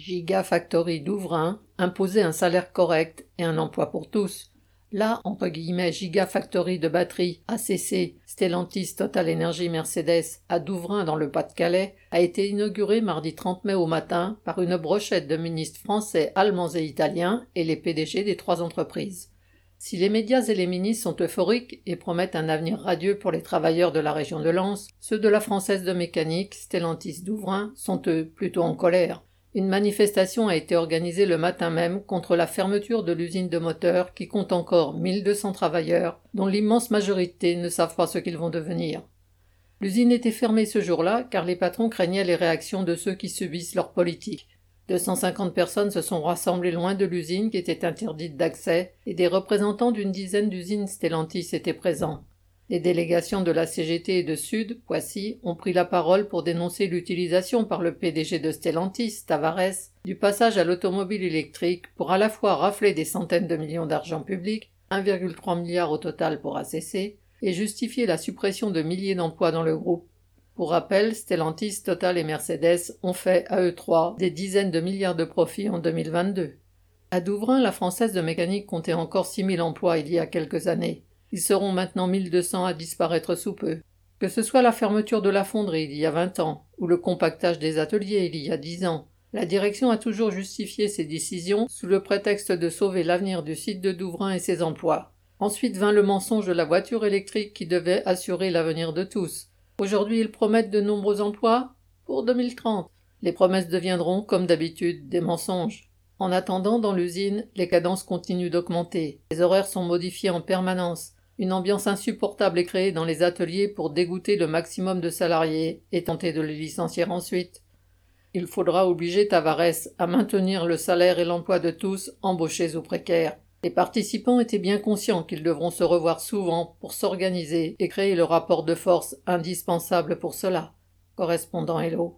Gigafactory Douvrin imposait un salaire correct et un emploi pour tous. La entre guillemets Gigafactory de batterie ACC Stellantis Total Energy Mercedes à Douvrin dans le Pas-de-Calais a été inaugurée mardi 30 mai au matin par une brochette de ministres français, allemands et italiens et les PDG des trois entreprises. Si les médias et les ministres sont euphoriques et promettent un avenir radieux pour les travailleurs de la région de Lens, ceux de la Française de mécanique, Stellantis Douvrin, sont eux plutôt en colère. Une manifestation a été organisée le matin même contre la fermeture de l'usine de moteurs qui compte encore 1200 travailleurs, dont l'immense majorité ne savent pas ce qu'ils vont devenir. L'usine était fermée ce jour-là car les patrons craignaient les réactions de ceux qui subissent leur politique. 250 personnes se sont rassemblées loin de l'usine qui était interdite d'accès et des représentants d'une dizaine d'usines Stellantis étaient présents. Les délégations de la CGT et de Sud, Poissy, ont pris la parole pour dénoncer l'utilisation par le PDG de Stellantis, Tavares, du passage à l'automobile électrique pour à la fois rafler des centaines de millions d'argent public, 1,3 milliard au total pour ACC, et justifier la suppression de milliers d'emplois dans le groupe pour rappel, Stellantis, Total et Mercedes ont fait à eux trois des dizaines de milliards de profits en 2022. À Douvrin, la Française de mécanique comptait encore 6000 emplois il y a quelques années. Ils seront maintenant 1200 à disparaître sous peu. Que ce soit la fermeture de la fonderie il y a 20 ans, ou le compactage des ateliers il y a 10 ans, la direction a toujours justifié ses décisions sous le prétexte de sauver l'avenir du site de Douvrin et ses emplois. Ensuite vint le mensonge de la voiture électrique qui devait assurer l'avenir de tous. Aujourd'hui, ils promettent de nombreux emplois pour 2030. Les promesses deviendront, comme d'habitude, des mensonges. En attendant, dans l'usine, les cadences continuent d'augmenter. Les horaires sont modifiés en permanence. Une ambiance insupportable est créée dans les ateliers pour dégoûter le maximum de salariés et tenter de les licencier ensuite. Il faudra obliger Tavares à maintenir le salaire et l'emploi de tous, embauchés ou précaires. Les participants étaient bien conscients qu'ils devront se revoir souvent pour s'organiser et créer le rapport de force indispensable pour cela. Correspondant Hello.